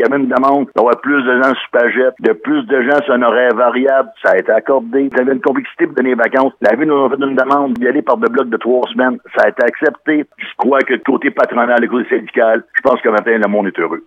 Il y avait une demande d'avoir plus de gens sur paget, de plus de gens sur un horaire variable. Ça a été accordé. Il y avait une complexité pour donner les vacances. La ville nous a fait une demande d'y aller par deux blocs de trois semaines. Ça a été accepté. Je crois que côté patronal et côté syndical, je pense que matin, le monde est heureux.